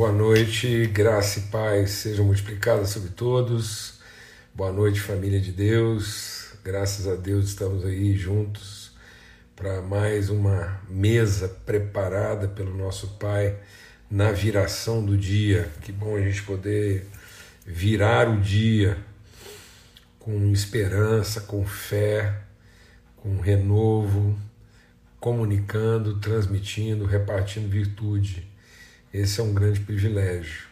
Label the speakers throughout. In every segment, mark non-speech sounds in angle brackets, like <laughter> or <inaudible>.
Speaker 1: Boa noite, graça e paz sejam multiplicadas sobre todos. Boa noite, família de Deus. Graças a Deus estamos aí juntos para mais uma mesa preparada pelo nosso Pai na viração do dia. Que bom a gente poder virar o dia com esperança, com fé, com renovo, comunicando, transmitindo, repartindo virtude esse é um grande privilégio.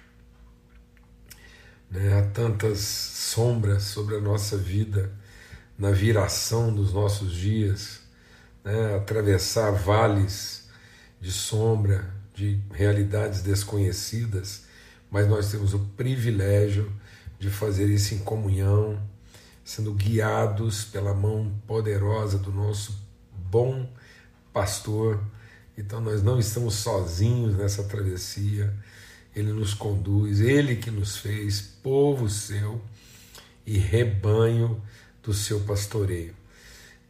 Speaker 1: Né? Há tantas sombras sobre a nossa vida na viração dos nossos dias, né? atravessar vales de sombra, de realidades desconhecidas, mas nós temos o privilégio de fazer isso em comunhão, sendo guiados pela mão poderosa do nosso bom pastor então nós não estamos sozinhos nessa travessia, Ele nos conduz, Ele que nos fez povo seu e rebanho do seu pastoreio.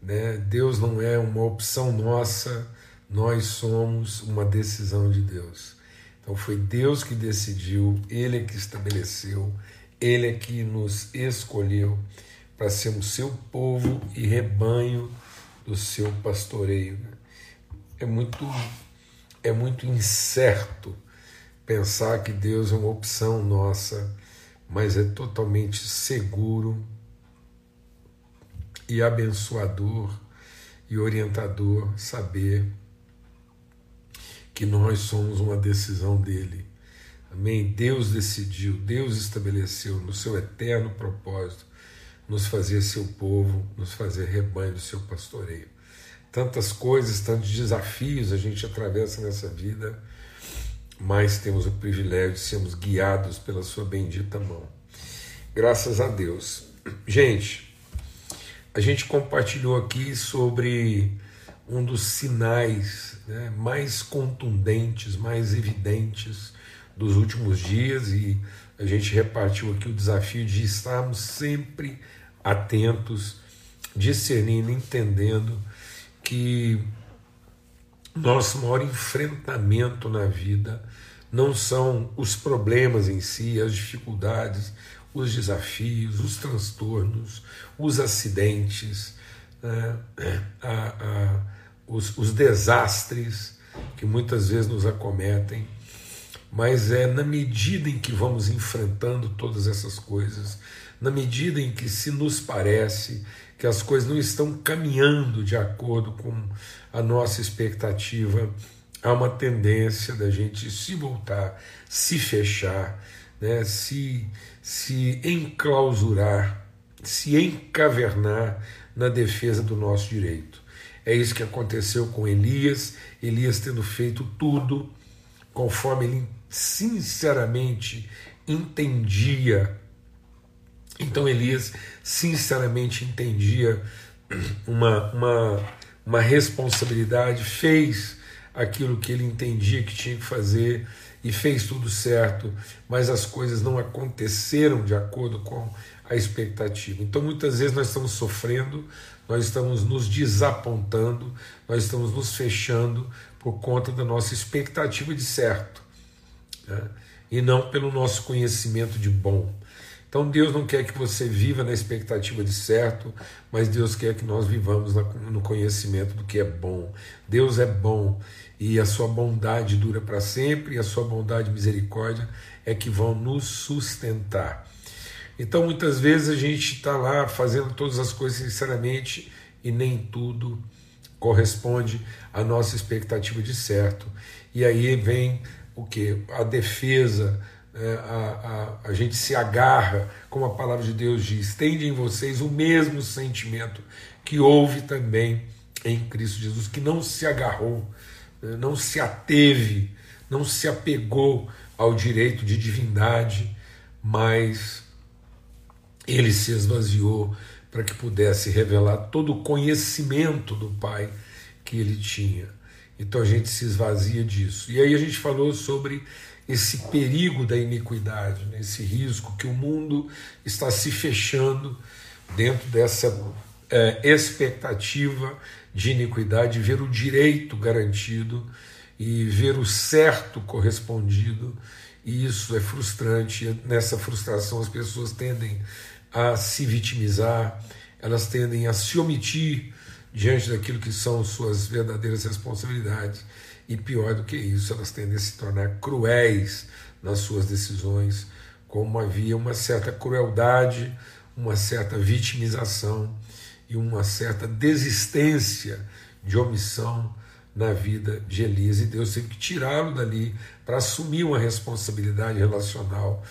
Speaker 1: Né? Deus não é uma opção nossa, nós somos uma decisão de Deus. Então foi Deus que decidiu, Ele é que estabeleceu, Ele é que nos escolheu para sermos seu povo e rebanho do seu pastoreio. Né? É muito é muito incerto pensar que Deus é uma opção nossa, mas é totalmente seguro e abençoador e orientador saber que nós somos uma decisão dele. Amém? Deus decidiu, Deus estabeleceu no seu eterno propósito nos fazer seu povo, nos fazer rebanho do seu pastoreio tantas coisas, tantos desafios a gente atravessa nessa vida, mas temos o privilégio de sermos guiados pela Sua bendita mão. Graças a Deus. Gente, a gente compartilhou aqui sobre um dos sinais né, mais contundentes, mais evidentes dos últimos dias e a gente repartiu aqui o desafio de estarmos sempre atentos, discernindo, entendendo que nosso maior enfrentamento na vida não são os problemas em si, as dificuldades, os desafios, os transtornos, os acidentes, né, a, a, os, os desastres que muitas vezes nos acometem, mas é na medida em que vamos enfrentando todas essas coisas, na medida em que se nos parece que as coisas não estão caminhando de acordo com a nossa expectativa, há uma tendência da gente se voltar, se fechar, né, se, se enclausurar, se encavernar na defesa do nosso direito. É isso que aconteceu com Elias, Elias tendo feito tudo conforme ele sinceramente entendia então Elias sinceramente entendia uma, uma, uma responsabilidade, fez aquilo que ele entendia que tinha que fazer e fez tudo certo, mas as coisas não aconteceram de acordo com a expectativa. Então muitas vezes nós estamos sofrendo, nós estamos nos desapontando, nós estamos nos fechando por conta da nossa expectativa de certo né? e não pelo nosso conhecimento de bom. Então Deus não quer que você viva na expectativa de certo, mas Deus quer que nós vivamos no conhecimento do que é bom. Deus é bom e a sua bondade dura para sempre e a sua bondade e misericórdia é que vão nos sustentar. Então muitas vezes a gente está lá fazendo todas as coisas sinceramente e nem tudo corresponde à nossa expectativa de certo. E aí vem o que? A defesa a, a, a gente se agarra, como a palavra de Deus diz, tende em vocês o mesmo sentimento que houve também em Cristo Jesus, que não se agarrou, né, não se ateve, não se apegou ao direito de divindade, mas ele se esvaziou para que pudesse revelar todo o conhecimento do Pai que ele tinha. Então a gente se esvazia disso. E aí a gente falou sobre esse perigo da iniquidade, né? esse risco que o mundo está se fechando dentro dessa é, expectativa de iniquidade, ver o direito garantido e ver o certo correspondido, e isso é frustrante. E nessa frustração, as pessoas tendem a se vitimizar, elas tendem a se omitir diante daquilo que são suas verdadeiras responsabilidades, e pior do que isso, elas tendem a se tornar cruéis nas suas decisões, como havia uma certa crueldade, uma certa vitimização e uma certa desistência de omissão na vida de Elias. E Deus teve que tirá-lo dali para assumir uma responsabilidade relacional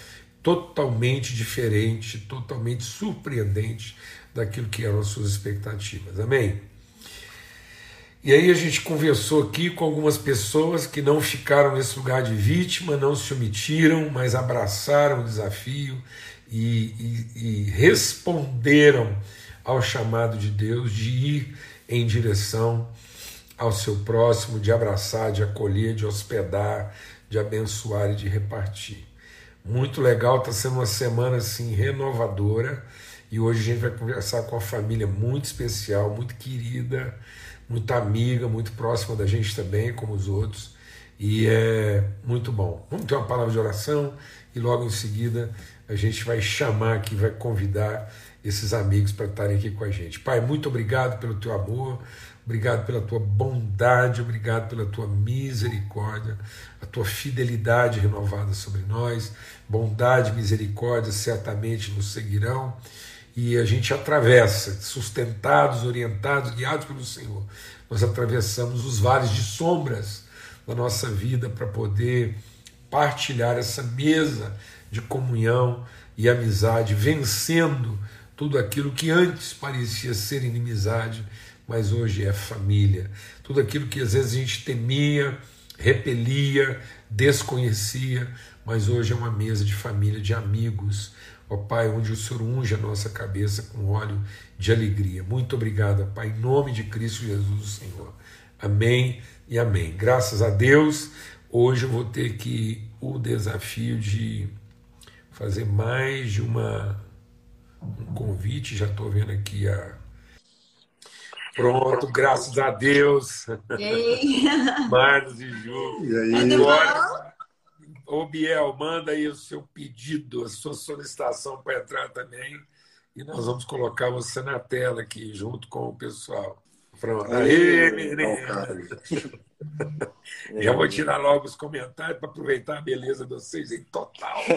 Speaker 1: totalmente diferente, totalmente surpreendente daquilo que eram as suas expectativas. Amém? E aí a gente conversou aqui com algumas pessoas que não ficaram nesse lugar de vítima, não se omitiram, mas abraçaram o desafio e, e, e responderam ao chamado de Deus de ir em direção ao seu próximo, de abraçar, de acolher, de hospedar, de abençoar e de repartir. Muito legal, está sendo uma semana assim renovadora e hoje a gente vai conversar com uma família muito especial, muito querida, muito amiga, muito próxima da gente também, como os outros, e é muito bom. Vamos ter uma palavra de oração e logo em seguida a gente vai chamar aqui, vai convidar esses amigos para estarem aqui com a gente. Pai, muito obrigado pelo teu amor, obrigado pela tua bondade, obrigado pela tua misericórdia, a tua fidelidade renovada sobre nós. Bondade e misericórdia certamente nos seguirão e a gente atravessa, sustentados, orientados, guiados pelo Senhor. Nós atravessamos os vales de sombras da nossa vida para poder partilhar essa mesa de comunhão e amizade, vencendo tudo aquilo que antes parecia ser inimizade, mas hoje é família. Tudo aquilo que às vezes a gente temia, repelia, desconhecia, mas hoje é uma mesa de família, de amigos, ó Pai, onde o Senhor unge a nossa cabeça com óleo de alegria. Muito obrigado, Pai, em nome de Cristo Jesus, o Senhor. Amém e amém. Graças a Deus, hoje eu vou ter que o desafio de fazer mais de uma um convite, já estou vendo aqui a Pronto, graças a Deus. <laughs> Marlos e Ju.
Speaker 2: E aí? Agora,
Speaker 1: Ô Biel, manda aí o seu pedido, a sua solicitação para entrar também. E nós vamos colocar você na tela aqui, junto com o pessoal. Pronto. Aí, Já vou tirar logo os comentários para aproveitar a beleza de vocês em total. <laughs>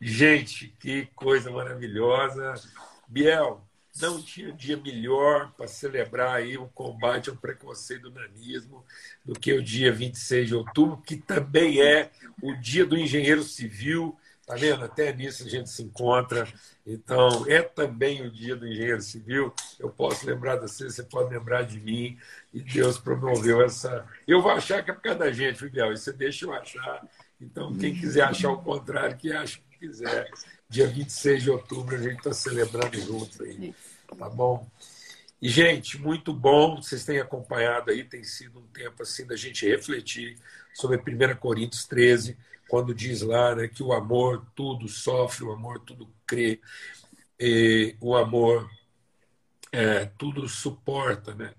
Speaker 1: Gente, que coisa maravilhosa. Biel, não tinha dia melhor para celebrar aí o combate ao preconceito do nanismo do que o dia 26 de outubro, que também é o dia do engenheiro civil. Tá vendo? Até nisso a gente se encontra. Então, é também o dia do engenheiro civil. Eu posso lembrar de você, você pode lembrar de mim. E Deus promoveu essa. Eu vou achar que é por causa da gente, Miguel. E você deixa eu achar. Então, quem quiser achar o contrário, que acha o que quiser dia 26 de outubro a gente está celebrando juntos aí. Tá bom? E, gente, muito bom. Vocês têm acompanhado aí, tem sido um tempo assim da gente refletir sobre 1 Coríntios 13, quando diz lá né, que o amor tudo sofre, o amor tudo crê, e o amor é, tudo suporta. Né?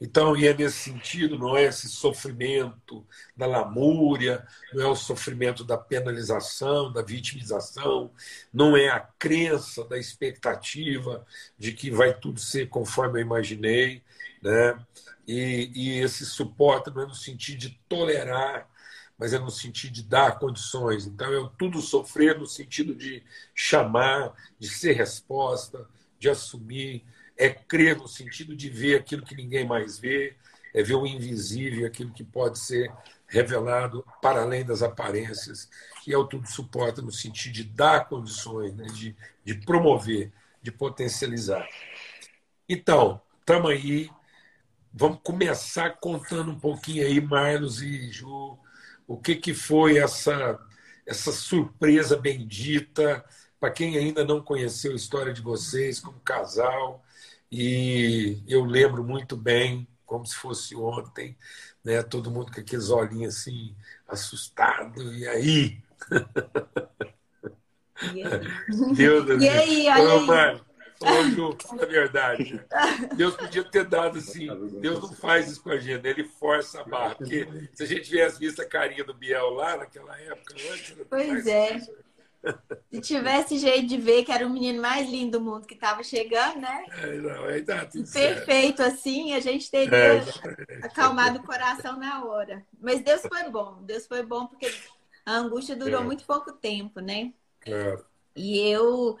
Speaker 1: Então, e é nesse sentido, não é esse sofrimento da lamúria, não é o sofrimento da penalização, da vitimização, não é a crença da expectativa de que vai tudo ser conforme eu imaginei, né? E, e esse suporte não é no sentido de tolerar, mas é no sentido de dar condições. Então, é tudo sofrer no sentido de chamar, de ser resposta, de assumir, é crer no sentido de ver aquilo que ninguém mais vê, é ver o invisível, aquilo que pode ser revelado para além das aparências, e é o tudo suporta no sentido de dar condições, né, de, de promover, de potencializar. Então, estamos aí, vamos começar contando um pouquinho aí, Marlos e Ju, o que, que foi essa, essa surpresa bendita, para quem ainda não conheceu a história de vocês como casal, e eu lembro muito bem, como se fosse ontem, né? todo mundo com aqueles olhinhos assim, assustado, e aí?
Speaker 2: E aí? Deus, e aí, olha.
Speaker 1: Ô, fala a verdade. Deus podia ter dado assim. Deus não faz isso com a gente, ele força a barra. Porque se a gente tivesse visto a carinha do Biel lá naquela época, antes,
Speaker 2: Pois é. Se tivesse jeito de ver que era o menino mais lindo do mundo que estava chegando, né?
Speaker 1: É, não, aí tá tudo
Speaker 2: Perfeito, assim, a gente teria é, acalmado o coração na hora. Mas Deus foi bom, Deus foi bom porque a angústia durou é. muito pouco tempo, né?
Speaker 1: Claro.
Speaker 2: E eu,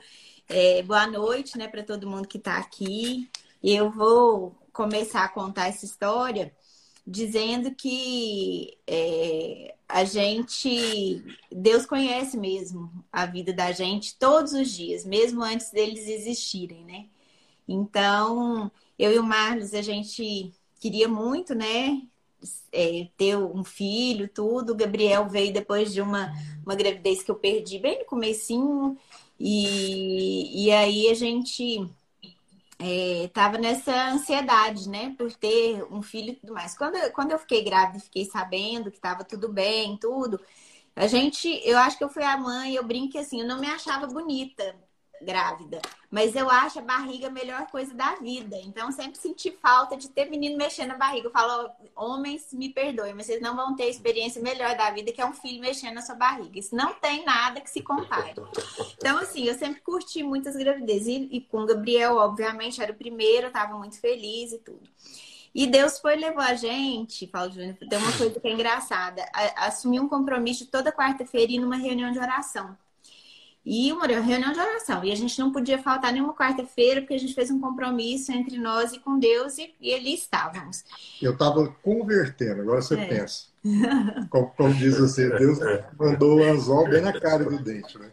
Speaker 2: é, boa noite, né, para todo mundo que está aqui. Eu vou começar a contar essa história dizendo que é, a gente, Deus conhece mesmo a vida da gente todos os dias, mesmo antes deles existirem, né? Então, eu e o Marlos, a gente queria muito, né? É, ter um filho, tudo. O Gabriel veio depois de uma, uma gravidez que eu perdi bem no comecinho. E, e aí a gente estava é, nessa ansiedade, né, por ter um filho e tudo mais. Quando, quando eu fiquei grávida e fiquei sabendo que estava tudo bem, tudo, a gente, eu acho que eu fui a mãe, eu brinco assim, eu não me achava bonita grávida. Mas eu acho a barriga a melhor coisa da vida. Então, eu sempre senti falta de ter menino mexendo na barriga. Eu falo, homens, me perdoem, mas vocês não vão ter a experiência melhor da vida que é um filho mexendo na sua barriga. Isso não tem nada que se compare. Então, assim, eu sempre curti muitas gravidezes. E, e com o Gabriel, obviamente, era o primeiro, eu tava muito feliz e tudo. E Deus foi levou a gente, Paulo Júnior, tem uma coisa que é engraçada, assumir um compromisso toda quarta-feira e numa reunião de oração. E uma reunião de oração. E a gente não podia faltar nenhuma quarta-feira, porque a gente fez um compromisso entre nós e com Deus, e, e ali estávamos.
Speaker 3: Eu estava convertendo, agora você é. pensa. Como, como, diz você, Deus mandou o anzol bem na cara do dente, né?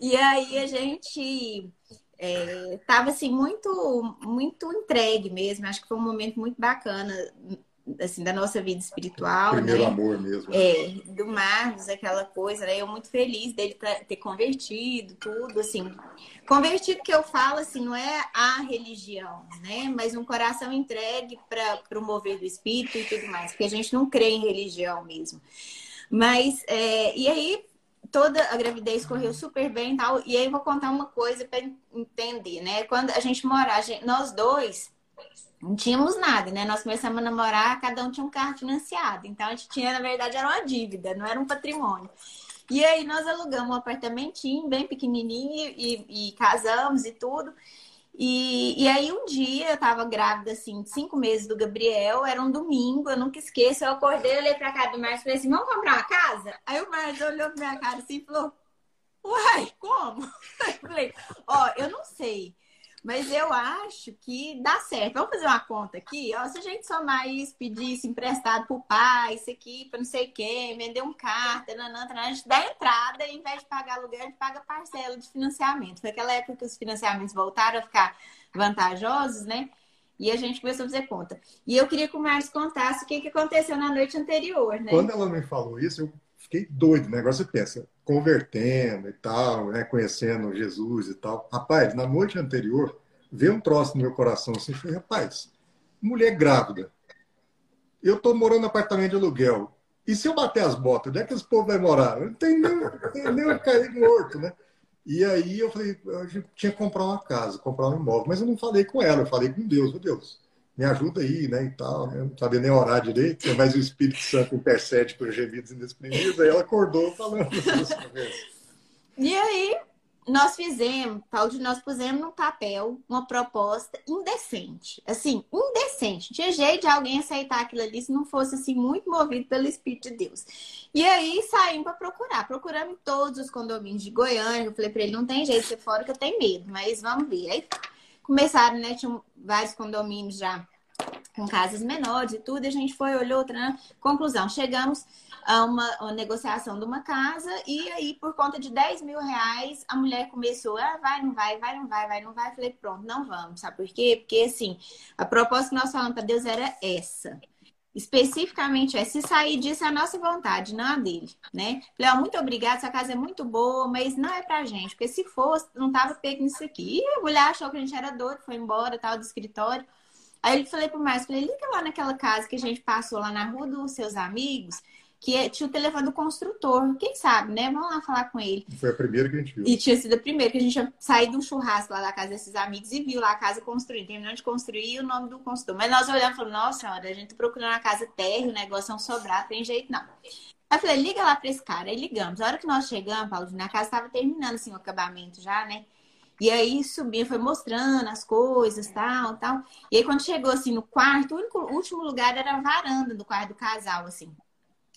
Speaker 2: E aí a gente estava é, assim muito muito entregue mesmo. Acho que foi um momento muito bacana assim, da nossa vida espiritual.
Speaker 3: Primeiro
Speaker 2: né?
Speaker 3: amor mesmo.
Speaker 2: É, do Marcos, aquela coisa, né? Eu muito feliz dele ter convertido, tudo, assim. Convertido que eu falo, assim, não é a religião, né? Mas um coração entregue para o mover do espírito e tudo mais, porque a gente não crê em religião mesmo. Mas, é, e aí, toda a gravidez correu super bem e tal. E aí, eu vou contar uma coisa para entender, né? Quando a gente mora, nós dois não tínhamos nada, né? Nós começamos a namorar, cada um tinha um carro financiado. Então a gente tinha, na verdade, era uma dívida, não era um patrimônio. E aí nós alugamos um apartamentinho bem pequenininho e, e casamos e tudo. E, e, aí um dia eu tava grávida, assim, cinco meses do Gabriel, era um domingo, eu nunca esqueço, eu acordei, olhei pra casa do Márcio e falei assim, vamos comprar uma casa? Aí o Márcio olhou pra minha cara assim e falou, uai, como? <laughs> Eu falei, ó, oh, eu não sei. Mas eu acho que dá certo. Vamos fazer uma conta aqui? Ó, se a gente somar isso, pedir isso emprestado pro pai, isso aqui para não sei quem, vender um carro, nanana, a gente dá entrada e, em vez de pagar aluguel, a gente paga parcela de financiamento. Foi aquela época que os financiamentos voltaram a ficar vantajosos, né? E a gente começou a fazer conta. E eu queria que o Marcos contasse o que, que aconteceu na noite anterior, né?
Speaker 3: Quando ela me falou isso, eu fiquei doido. O negócio você pensa, convertendo e tal, né, conhecendo Jesus e tal. Rapaz, na noite anterior, veio um troço no meu coração assim, falei, rapaz, mulher grávida, eu tô morando no apartamento de aluguel, e se eu bater as botas, onde é que esse povo vai morar? Não tem nem, nem cair morto, né? E aí eu falei, eu tinha que comprar uma casa, comprar um imóvel, mas eu não falei com ela, eu falei com Deus, meu Deus, me ajuda aí, né, e tal, né? não sabia nem orar direito, mas o Espírito Santo intercede por gemidos inexprimíveis, aí ela acordou falando. <laughs>
Speaker 2: E aí, nós fizemos, Paulo, nós pusemos no papel uma proposta indecente, assim, indecente. Tinha jeito de alguém aceitar aquilo ali se não fosse, assim, muito movido pelo Espírito de Deus. E aí, saímos para procurar. Procuramos todos os condomínios de Goiânia, eu falei para ele, não tem jeito de ser fora que eu tenho medo, mas vamos ver. Aí, começaram, né? Tinham vários condomínios já com casas menores e tudo, e a gente foi, olhou, outra conclusão, chegamos a uma, uma, negociação de uma casa, e aí, por conta de 10 mil reais, a mulher começou, ah, vai, não vai, vai, não vai, vai, não vai. Falei, pronto, não vamos, sabe por quê? Porque, assim, a proposta que nós falamos para Deus era essa. Especificamente é, se sair disso é a nossa vontade, não a dele, né? Ó, muito obrigada, essa casa é muito boa, mas não é pra gente, porque se fosse, não tava pego nisso aqui. E a mulher achou que a gente era doido, foi embora, tal, do escritório. Aí eu falei pro Márcio, falei, liga lá naquela casa que a gente passou lá na rua dos seus amigos, que tinha o telefone do construtor. Quem sabe, né? Vamos lá falar com ele.
Speaker 3: Foi a primeira que a gente viu.
Speaker 2: E tinha sido a primeira que a gente tinha saído de um churrasco lá da casa desses amigos e viu lá a casa construída. Terminando de construir o nome do construtor. Mas nós olhamos e falamos, nossa senhora, a gente tá procurando a casa térrea, o negócio é um sobrar, tem jeito não. Aí eu falei, liga lá pra esse cara. Aí ligamos. A hora que nós chegamos, Paulo, na casa estava terminando assim o acabamento já, né? E aí subia, foi mostrando as coisas, tal, tal. E aí quando chegou assim no quarto, o único, último lugar era a varanda do quarto do casal, assim.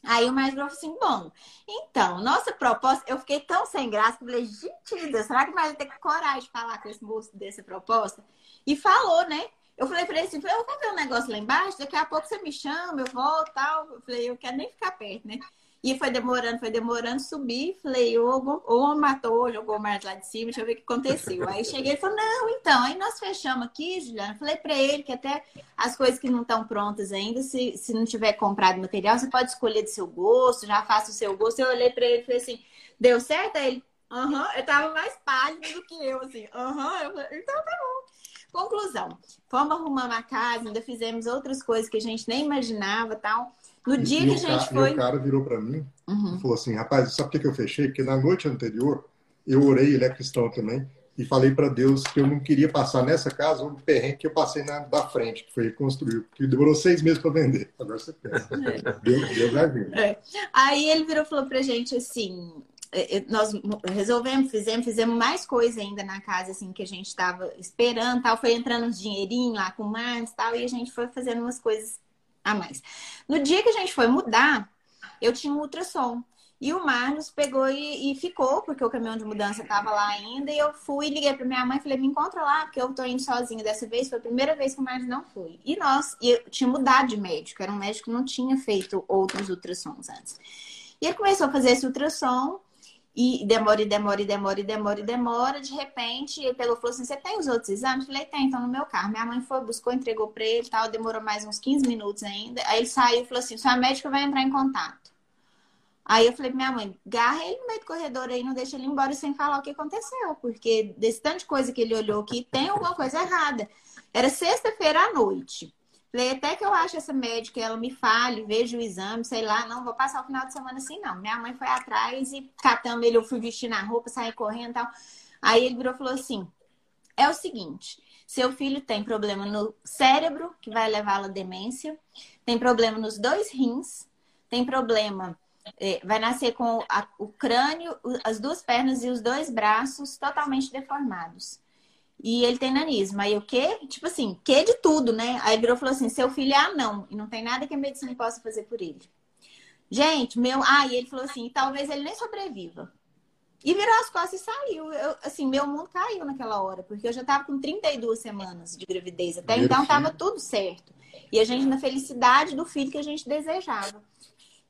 Speaker 2: Aí o mais falou assim, bom, então, nossa proposta, eu fiquei tão sem graça que falei, gente Deus, será que vai ter coragem de falar com esse moço dessa proposta? E falou, né? Eu falei pra ele assim, eu vou ver um negócio lá embaixo, daqui a pouco você me chama, eu volto tal. Eu falei, eu quero nem ficar perto, né? E foi demorando, foi demorando, subi, falei, ou, ou matou, jogou mais lá de cima, deixa eu ver o que aconteceu. Aí cheguei e falou, não, então, aí nós fechamos aqui, Juliana, falei para ele que até as coisas que não estão prontas ainda, se, se não tiver comprado material, você pode escolher do seu gosto, já faça o seu gosto. Eu olhei para ele e falei assim, deu certo? Aí ele, aham, eu tava mais pálido do que eu, assim, aham, uhum. então tá bom. Conclusão, fomos arrumando a casa, ainda fizemos outras coisas que a gente nem imaginava tal. No dia
Speaker 3: e
Speaker 2: que a gente foi.
Speaker 3: E o cara virou para mim uhum. e falou assim: rapaz, sabe por que eu fechei? Porque na noite anterior eu orei, ele é cristão também, e falei para Deus que eu não queria passar nessa casa um perrengue que eu passei na da frente, que foi reconstruir, que demorou seis meses para vender. <laughs> Agora você pensa. É. Deus, Deus vai vir.
Speaker 2: É. Aí ele virou e falou pra gente assim: é, é, nós resolvemos, fizemos, fizemos mais coisa ainda na casa, assim, que a gente estava esperando, tal, foi entrando uns dinheirinho lá com mais tal, e a gente foi fazendo umas coisas a mais. No dia que a gente foi mudar, eu tinha um ultrassom. E o Marlos pegou e, e ficou, porque o caminhão de mudança estava lá ainda. E eu fui, liguei para minha mãe e falei: me encontra lá, porque eu tô indo sozinha dessa vez. Foi a primeira vez que o Marlos não foi. E nós, e eu tinha mudado de médico, era um médico que não tinha feito outros ultrassons antes. E ele começou a fazer esse ultrassom. E demora, e demora, e demora, e demora, e demora. De repente, ele pegou e falou assim: Você tem os outros exames? Eu falei: Tem, então no meu carro. Minha mãe foi, buscou, entregou para ele tal. Demorou mais uns 15 minutos ainda. Aí ele saiu e falou assim: Sua médica vai entrar em contato. Aí eu falei minha mãe: Garra ele no meio do corredor aí, não deixa ele embora sem falar o que aconteceu. Porque desse tanto de coisa que ele olhou aqui, tem alguma coisa errada. Era sexta-feira à noite. Falei, até que eu acho essa médica, ela me fale, veja o exame, sei lá, não vou passar o final de semana assim, não. Minha mãe foi atrás e catando ele, eu fui vestir na roupa, sair correndo e tal. Aí ele virou e falou assim: é o seguinte, seu filho tem problema no cérebro, que vai levá-lo à demência, tem problema nos dois rins, tem problema, é, vai nascer com o crânio, as duas pernas e os dois braços totalmente deformados. E ele tem nanismo. Aí o quê? Tipo assim, que de tudo, né? Aí virou e falou assim: seu filho é anão. E não tem nada que a medicina possa fazer por ele. Gente, meu. Ah, e ele falou assim: talvez ele nem sobreviva. E virou as costas e saiu. Eu, assim, meu mundo caiu naquela hora, porque eu já tava com 32 semanas de gravidez. Até Primeiro então filho. tava tudo certo. E a gente na felicidade do filho que a gente desejava.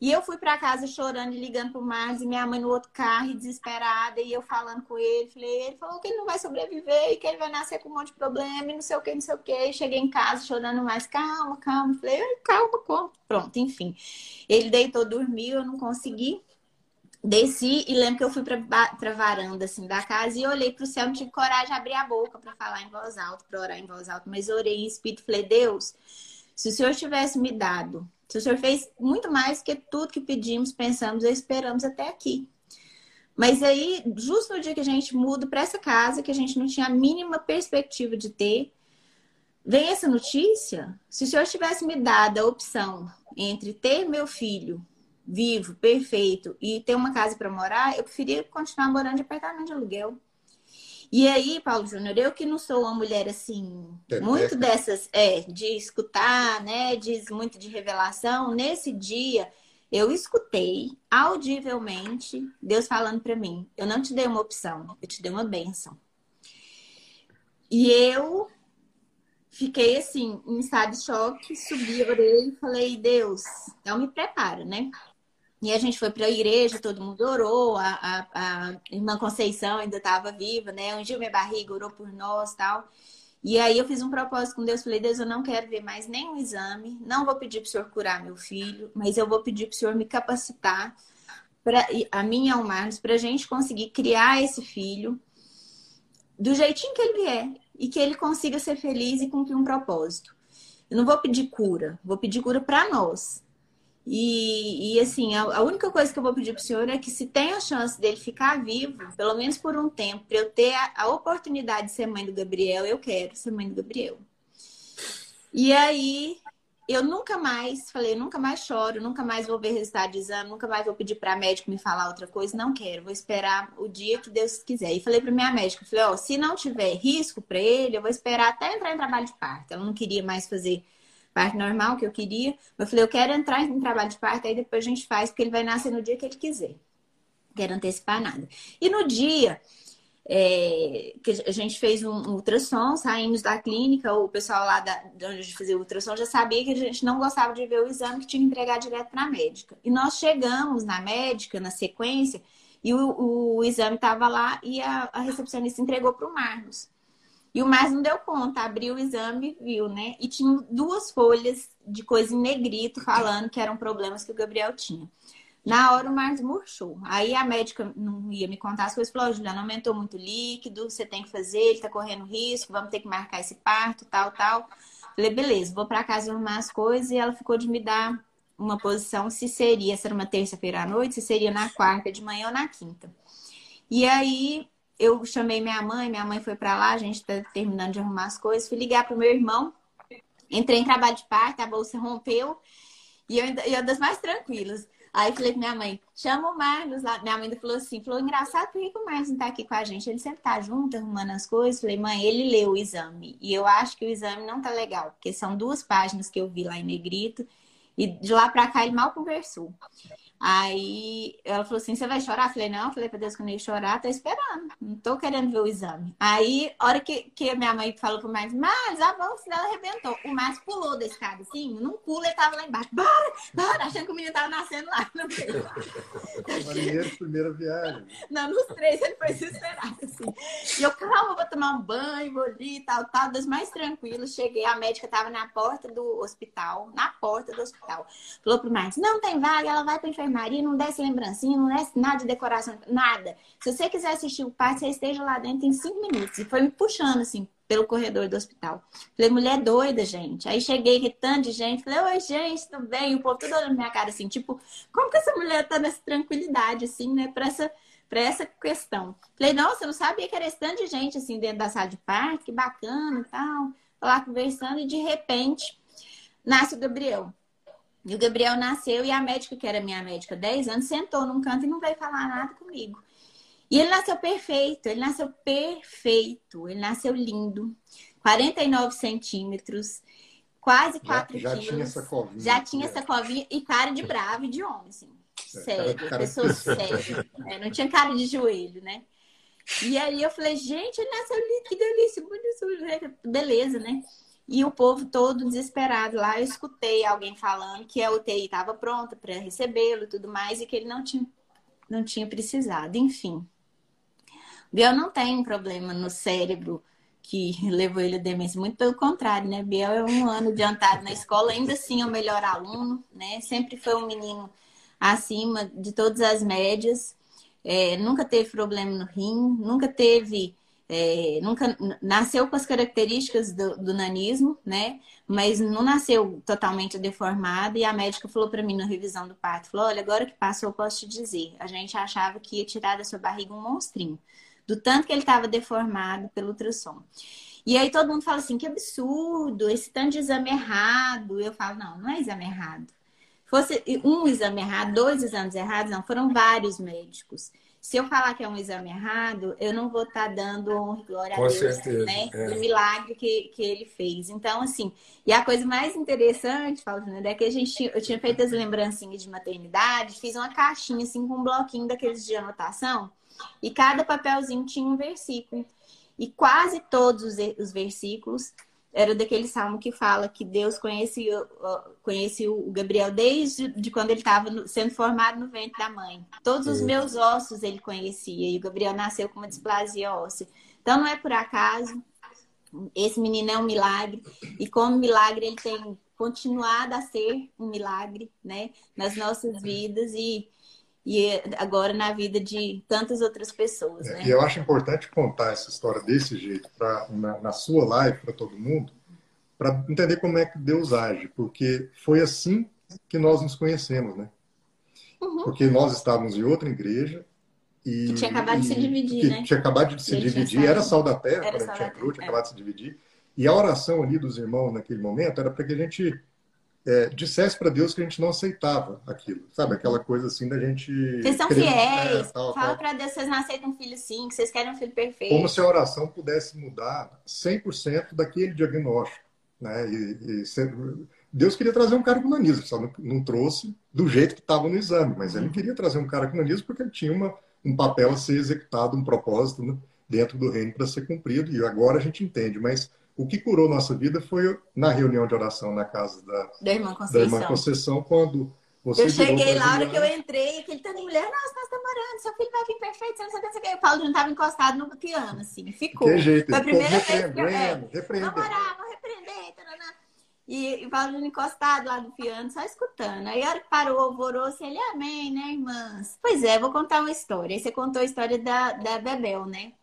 Speaker 2: E eu fui para casa chorando e ligando pro Marcos e minha mãe no outro carro, desesperada, e eu falando com ele. Falei, ele falou que ele não vai sobreviver e que ele vai nascer com um monte de problema e não sei o que, não sei o que. Cheguei em casa chorando mais, calma, calma. Falei, calma, calma. Pronto, enfim. Ele deitou, dormiu, eu não consegui. Desci e lembro que eu fui pra varanda assim da casa e olhei pro céu, não tive coragem de abrir a boca para falar em voz alta, para orar em voz alta, mas orei em espírito, falei, Deus, se o Senhor tivesse me dado o Senhor fez muito mais que tudo que pedimos, pensamos e esperamos até aqui. Mas aí, justo no dia que a gente muda para essa casa, que a gente não tinha a mínima perspectiva de ter, vem essa notícia. Se o Senhor tivesse me dado a opção entre ter meu filho vivo, perfeito, e ter uma casa para morar, eu preferia continuar morando de apartamento de aluguel. E aí, Paulo Júnior, eu que não sou uma mulher assim, muito dessas, é, de escutar, né, diz muito de revelação, nesse dia eu escutei audivelmente Deus falando para mim: eu não te dei uma opção, eu te dei uma bênção. E eu fiquei assim, em estado de choque, subi, orei e falei: Deus, então me prepara, né? E a gente foi para a igreja, todo mundo orou, a, a, a irmã Conceição ainda estava viva, né? Ungiu minha barriga, orou por nós tal. E aí eu fiz um propósito com Deus, falei, Deus, eu não quero ver mais nenhum exame, não vou pedir para o Senhor curar meu filho, mas eu vou pedir para o Senhor me capacitar, pra, a mim e ao Marcos, para a gente conseguir criar esse filho do jeitinho que ele é e que ele consiga ser feliz e cumprir um propósito. Eu não vou pedir cura, vou pedir cura para nós, E, e assim, a, a, única coisa que eu vou pedir para o senhor é que se tem a chance dele ficar vivo, pelo menos por um tempo, para eu ter a, a, oportunidade de ser mãe do Gabriel, eu quero ser mãe do Gabriel. E aí eu nunca mais falei, nunca mais choro, nunca mais vou ver resultado de exame, nunca mais vou pedir para médico me falar outra coisa, não quero, vou esperar o dia que Deus quiser. E falei para minha médica, falei, ó, se não tiver risco para ele, eu vou esperar até entrar em trabalho de parto. Ela não queria mais fazer parte normal que eu queria. Eu falei, eu quero entrar em trabalho de parto, aí depois a gente faz, porque ele vai nascer no dia que ele quiser. Quero antecipar nada. E no dia é, que a gente fez um, ultrassom, saímos da clínica, o pessoal lá da, de onde a gente fazia o ultrassom já sabia que a gente não gostava de ver o exame, que tinha que entregar direto para a médica. E nós chegamos na médica, na sequência, e o, o exame estava lá e a, a recepcionista entregou para o Marlos. E o mais não deu conta, abriu o exame viu, né? E tinha duas folhas de coisa em negrito falando que eram problemas que o Gabriel tinha. Na hora o Marcos murchou. Aí a médica não ia me contar as coisas, falou: Juliana, aumentou muito líquido, você tem que fazer, ele tá correndo risco, vamos ter que marcar esse parto, tal, tal. Falei, beleza, vou para casa arrumar as coisas e ela ficou de me dar uma posição se seria, se era uma terça-feira à noite, se seria na quarta de manhã ou na quinta. E aí eu chamei minha mãe, minha mãe foi para lá, a gente tá terminando de arrumar as coisas, fui ligar pro meu irmão, entrei em trabalho de parto, a bolsa rompeu, e eu, eu das mais tranquilas. Aí falei pra minha mãe, chama o Marlos lá. Minha mãe ainda falou assim, falou, engraçado, por que o Marlos não tá aqui com a gente? Ele sempre tá junto, arrumando as coisas. Falei, mãe, ele leu o exame. E eu acho que o exame não tá legal, porque são duas páginas que eu vi lá em negrito. E de lá pra cá ele mal conversou. Aí ela falou assim: Você vai chorar? Eu falei: Não, eu falei pra Deus que eu não ia chorar, tô esperando, não tô querendo ver o exame. Aí, a hora que, que minha mãe falou pro Márcio: Mas a bolsa dela arrebentou. O Márcio pulou da escada assim, num pulo ele tava lá embaixo: Bora, bora, achando que o menino tava nascendo lá no meio.
Speaker 3: Marinheiro, primeira viagem.
Speaker 2: Não, nos três ele foi desesperado assim. E eu, calma, vou tomar um banho, vou ali e tal, tal, das mais tranquilos. Cheguei, a médica tava na porta do hospital, na porta do hospital. Falou pro Márcio: Não tem vaga, ela vai pra enfermagem enfermaria, não desce lembrancinha, não desce nada de decoração, nada. Se você quiser assistir o parto, você esteja lá dentro em cinco minutos. E foi me puxando, assim, pelo corredor do hospital. Falei, mulher doida, gente. Aí cheguei, tanto de gente. Falei, oi, gente, tudo bem? O povo tudo olhando minha cara, assim, tipo, como que essa mulher tá nessa tranquilidade, assim, né, pra essa, pra essa questão. Falei, nossa, eu não sabia que era esse tanto de gente, assim, dentro da sala de parto, que bacana e tal. Lá conversando, e de repente, nasce o Gabriel. E o Gabriel nasceu e a médica, que era minha médica 10 anos, sentou num canto e não veio falar nada comigo. E ele nasceu perfeito, ele nasceu perfeito, ele nasceu lindo, 49 centímetros, quase 4 já, já quilos. Tinha essa covinha, já tinha essa covinha e cara de bravo e de homem, assim. É, sério, cara, cara... pessoa <laughs> séria. É, não tinha cara de joelho, né? E aí eu falei, gente, ele nasceu lindo, que delícia, bonito, beleza, né? E o povo todo desesperado lá. Eu escutei alguém falando que a UTI estava pronta para recebê-lo e tudo mais, e que ele não tinha, não tinha precisado. Enfim. Biel não tem um problema no cérebro que levou ele a demência. Muito pelo contrário, né? Biel é um ano adiantado na escola, ainda assim é o melhor aluno, né? Sempre foi um menino acima de todas as médias. É, nunca teve problema no rim, nunca teve é, nunca nasceu com as características do, do, nanismo, né? Mas não nasceu totalmente deformado. E a médica falou para mim na revisão do parto: falou, olha, agora que passou, eu posso te dizer. A gente achava que ia tirar da sua barriga um monstrinho, do tanto que ele estava deformado pelo ultrassom. E aí todo mundo fala assim: que absurdo, esse tanto de exame errado. Eu falo: não, não é exame errado. Fosse um exame errado, dois exames errados, não, foram vários médicos se eu falar que é um exame errado, eu não vou estar tá dando honra e glória Com a Deus, certeza, né? É. Do milagre que, que ele fez. Então, assim, e a coisa mais interessante, Faustino, é que a gente, eu tinha feito as lembrancinhas de maternidade, fiz uma caixinha, assim, com um bloquinho daqueles de anotação, e cada papelzinho tinha um versículo. E quase todos os, os versículos era daquele salmo que fala que Deus conhecia, conhecia o Gabriel desde de quando ele estava sendo formado no ventre da mãe. Todos os meus ossos ele conhecia e o Gabriel nasceu com uma displasia óssea. Então não é por acaso. Esse menino é um milagre e como milagre ele tem continuado a ser um milagre, né, nas nossas vidas e e agora na vida de tantas outras pessoas. Né?
Speaker 3: E eu acho importante contar essa história desse jeito pra, na, na sua live para todo mundo, para entender como é que Deus age, porque foi assim que nós nos conhecemos, né? Uhum. Porque nós estávamos em outra igreja e,
Speaker 2: que tinha acabado e, de se dividir, né?
Speaker 3: Tinha acabado de se Ele dividir, era sal da terra, era quando a gente entrou, tinha é. acabado de se dividir. E a oração ali dos irmãos naquele momento era para que a gente é, dissesse para Deus que a gente não aceitava aquilo, sabe? Aquela coisa assim da gente.
Speaker 2: Vocês são fiéis, tal, fala para Deus vocês não aceitam um filho sim, que vocês querem um filho perfeito.
Speaker 3: Como se a oração pudesse mudar 100% daquele diagnóstico. Né? E, e ser... Deus queria trazer um cara com nanismo, só não, não trouxe do jeito que estava no exame, mas ele uhum. queria trazer um cara com nanismo porque ele tinha uma, um papel a ser executado, um propósito né? dentro do reino para ser cumprido, e agora a gente entende, mas o que curou nossa vida foi na reunião de oração na casa da,
Speaker 2: da irmã Conceição. Da irmã
Speaker 3: Conceição quando
Speaker 2: você eu cheguei lá, na hora que eu entrei, aquele tanto de mulher, nossa, nós estamos orando, seu filho vai vir perfeito, você não sabe o que. O Paulo não estava encostado no piano, assim, ficou.
Speaker 3: Que jeito,
Speaker 2: Foi a primeira vez que
Speaker 3: eu. É,
Speaker 2: vamos orar, vamos repreender, tarana. E o Paulo encostado lá no piano, só escutando. Aí a hora que parou alvoroço, ele, amém, né, irmãs? Pois é, vou contar uma história. Aí você contou a história da, da Bebel, né?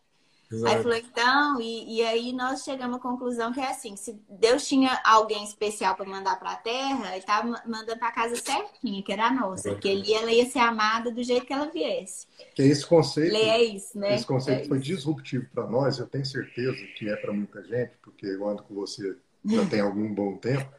Speaker 2: Exato. Aí falou, então, e, e aí nós chegamos à conclusão que é assim, se Deus tinha alguém especial para mandar para a Terra, ele estava mandando para a casa certinha, que era a nossa, que ele, ela ia ser amada do jeito que ela viesse.
Speaker 3: Que esse conceito,
Speaker 2: é isso, né?
Speaker 3: Esse conceito é foi disruptivo para nós, eu tenho certeza que é para muita gente, porque eu ando com você já tem algum bom tempo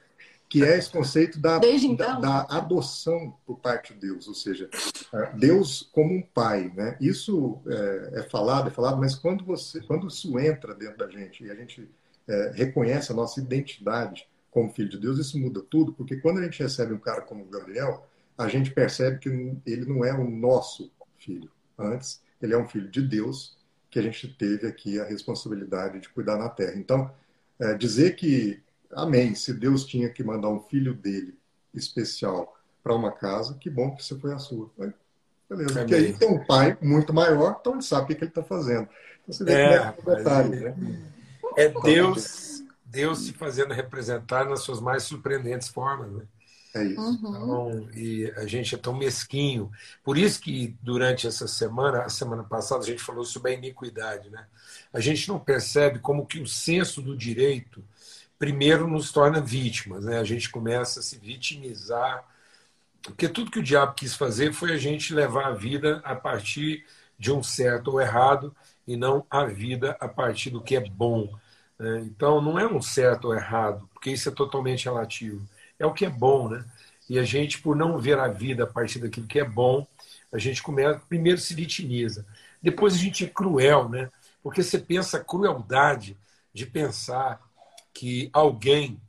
Speaker 3: que é esse conceito da, então. da, da, adoção por parte de Deus, ou seja, é, Deus como um pai, né? Isso é, é, falado, é falado, mas quando você, quando isso entra dentro da gente e a gente é, reconhece a nossa identidade como filho de Deus, isso muda tudo, porque quando a gente recebe um cara como Gabriel, a gente percebe que ele não é o nosso filho. Antes, ele é um filho de Deus que a gente teve aqui a responsabilidade de cuidar na terra. Então, é, dizer que Amém. Se Deus tinha que mandar um filho dele especial para uma casa, que bom que você foi a sua. Beleza. Porque aí tem um pai muito maior, então ele sabe o que ele está fazendo. Então você vê é, é, é detalhe,
Speaker 1: né? é Deus, Deus se fazendo representar nas suas mais surpreendentes formas, né?
Speaker 3: É isso. Uhum.
Speaker 1: Então, e a gente é tão mesquinho. Por isso que durante essa semana, a semana passada, a gente falou sobre a iniquidade, né? A gente não percebe como que o senso do direito primeiro nos torna vítimas, né? A gente começa a se vitimizar, porque tudo que o diabo quis fazer foi a gente levar a vida a partir de um certo ou errado e não a vida a partir do que é bom. Né? Então não é um certo ou errado, porque isso é totalmente relativo. É o que é bom, né? E a gente, por não ver a vida a partir daquilo que é bom, a gente começa, primeiro se vitimiza. Depois a gente é cruel, né? Porque você pensa a crueldade de pensar que alguém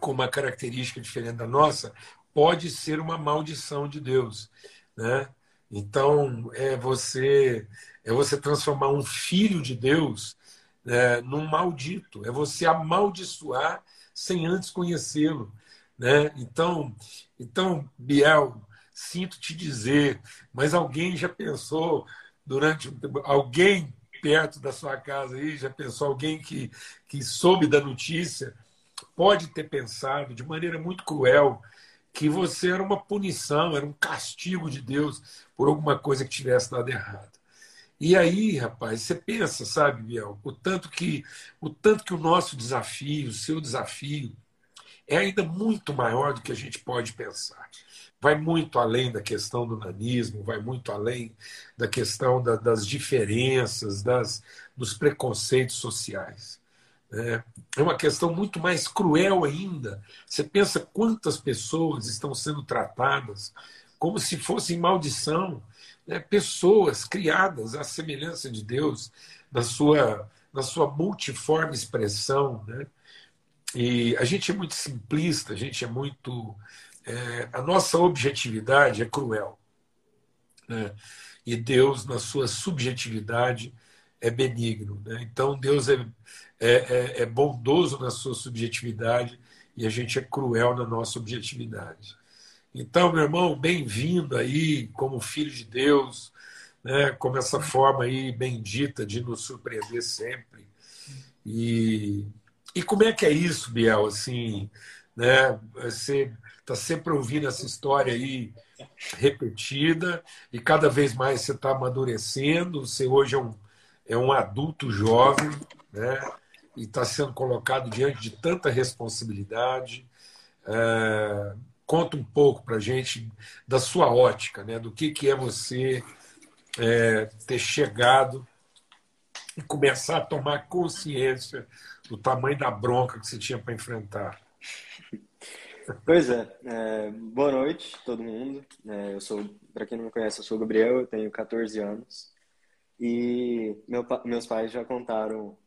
Speaker 1: com uma característica diferente da nossa pode ser uma maldição de Deus, né? Então é você é você transformar um filho de Deus né, num maldito, é você amaldiçoar sem antes conhecê-lo, né? Então, então Biel, sinto te dizer, mas alguém já pensou durante alguém perto da sua casa aí, já pensou alguém que, que soube da notícia, pode ter pensado de maneira muito cruel que você era uma punição, era um castigo de Deus por alguma coisa que tivesse dado errado. E aí, rapaz, você pensa, sabe, Biel, o tanto que o tanto que o nosso desafio, o seu desafio, é ainda muito maior do que a gente pode pensar vai muito além da questão do nanismo, vai muito além da questão da, das diferenças, das, dos preconceitos sociais. É, é uma questão muito mais cruel ainda. Você pensa quantas pessoas estão sendo tratadas como se fossem maldição, né? pessoas criadas à semelhança de Deus, na sua, na sua multiforme expressão. Né? E a gente é muito simplista, a gente é muito é, a nossa objetividade é cruel. Né? E Deus, na sua subjetividade, é benigno. Né? Então, Deus é, é, é, é bondoso na sua subjetividade e a gente é cruel na nossa objetividade. Então, meu irmão, bem-vindo aí como filho de Deus, né, como essa forma aí bendita de nos surpreender sempre. E, e como é que é isso, Biel? Assim, né, você está sempre ouvindo essa história aí repetida e cada vez mais você está amadurecendo. Você hoje é um, é um adulto jovem, né? E está sendo colocado diante de tanta responsabilidade. É, conta um pouco para gente da sua ótica, né? do que, que é você é, ter chegado e começar a tomar consciência do tamanho da bronca que você tinha para enfrentar.
Speaker 4: Pois é, é, boa noite todo mundo. É, eu sou, para quem não me conhece, eu sou o Gabriel, eu tenho 14 anos e meu, meus pais já contaram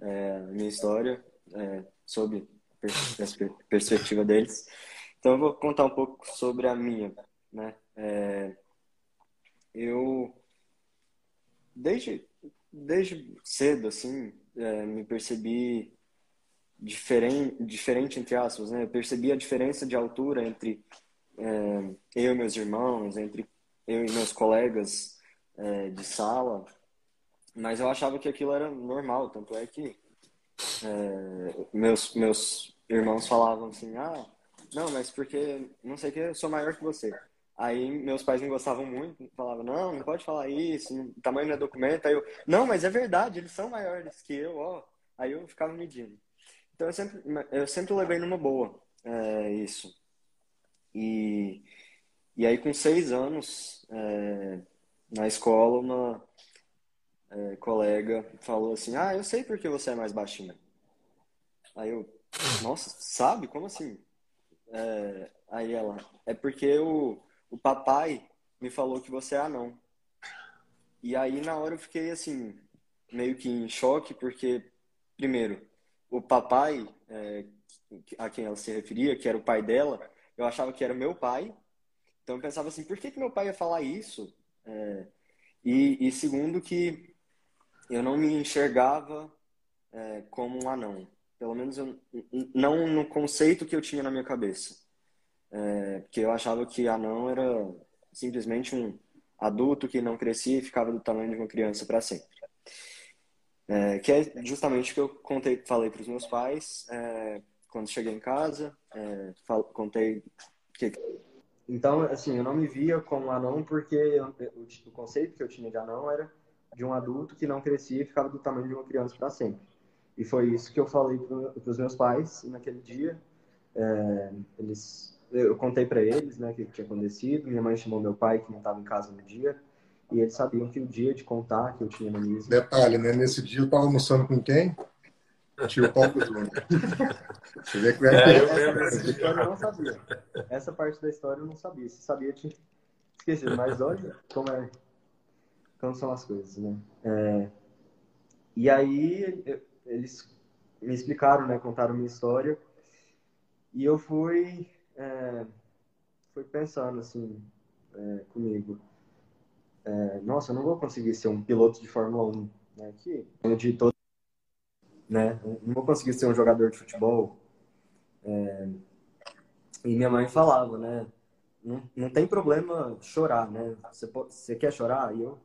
Speaker 4: é, a minha história é, sobre a perspectiva deles. Então eu vou contar um pouco sobre a minha, né? É, eu desde desde cedo assim é, me percebi diferente, diferente entre aspas, né? Eu percebi a diferença de altura entre é, eu e meus irmãos, entre eu e meus colegas é, de sala, mas eu achava que aquilo era normal, tanto é que é, meus meus irmãos falavam assim, ah, não, mas porque não sei o que eu sou maior que você. Aí meus pais não gostavam muito, falavam, não, não pode falar isso, o tamanho não é documento. Aí eu, não, mas é verdade, eles são maiores que eu, ó. Aí eu ficava medindo. Então eu sempre, eu sempre levei numa boa é, isso. E, e aí com seis anos, é, na escola, uma é, colega falou assim, ah, eu sei porque você é mais baixinha. Aí eu, nossa, sabe? Como assim? É, aí ela, é porque o, o papai me falou que você é anão. E aí na hora eu fiquei assim, meio que em choque, porque, primeiro, o papai é, a quem ela se referia, que era o pai dela, eu achava que era meu pai. Então eu pensava assim, por que, que meu pai ia falar isso? É, e, e, segundo que eu não me enxergava é, como um anão. Pelo menos eu, não no conceito que eu tinha na minha cabeça. É, porque eu achava que anão era simplesmente um adulto que não crescia e ficava do tamanho de uma criança para sempre. É, que é justamente o que eu contei, falei para os meus pais é, quando cheguei em casa, é, fal, contei que então assim eu não me via como anão porque eu, o, o, conceito que eu tinha de anão era de um adulto que não crescia e ficava do tamanho de uma criança para sempre. E foi isso que eu falei para os meus pais naquele dia é, eles eu contei para eles né o que tinha acontecido. Minha mãe chamou meu pai que não estava em casa no dia e eles sabiam que o dia de contar que eu tinha no MISM...
Speaker 3: Detalhe, né? Nesse dia eu estava almoçando com quem? Tio Paulo Júnior.
Speaker 4: Você vê que é, eu eu não sabia. Essa parte da história eu não sabia. Se sabia, eu tinha esquecido. Mas olha como, é, como são as coisas, né? É, e aí eles me explicaram, né? Contaram minha história. E eu fui, é, fui pensando assim é, comigo é, nossa, eu não vou conseguir ser um piloto de Fórmula 1, né? Que de todo, né? Não vou conseguir ser um jogador de futebol. É, e minha mãe falava, né? Não, não tem problema chorar, né? Você, você quer chorar? E eu